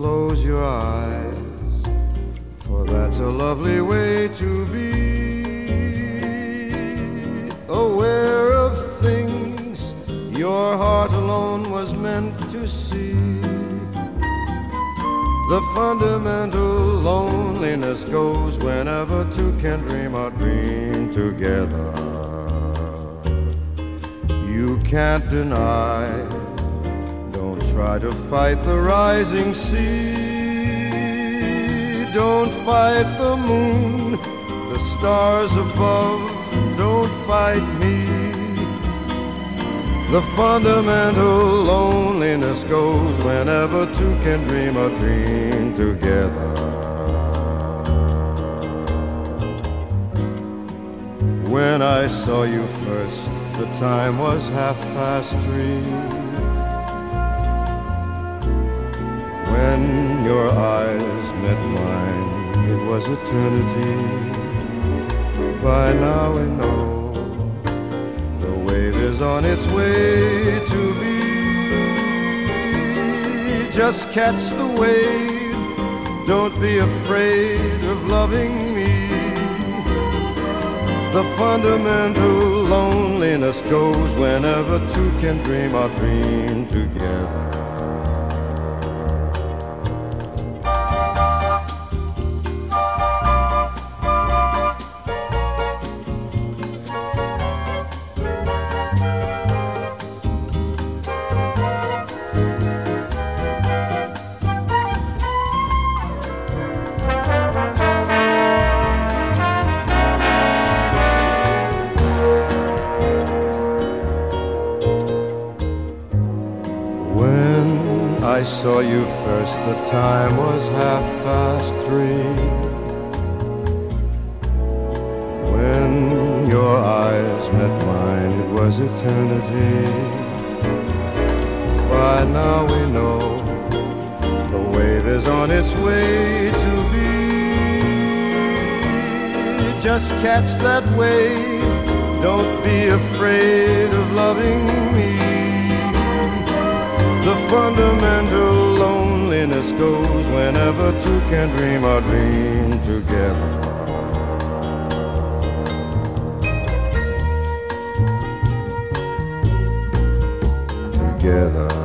close your eyes, for that's a lovely way to be. Aware of things your heart alone was meant to see. The fundamental loneliness goes whenever two can dream or dream together. You can't deny try to fight the rising sea. Don't fight the moon, the stars above. Don't fight me. The fundamental loneliness goes whenever two can dream a dream together. When I saw you first, the time was half past three. When your eyes met mine, it was eternity. By now we know the wave is on its way to be. Just catch the wave, don't be afraid of loving me. The fundamental loneliness goes whenever two can dream or dream I saw you first, the time was half past three. When your eyes met mine, it was eternity. By now we know the wave is on its way to be. Just catch that wave, don't be afraid of loving two can dream or dream together. Together.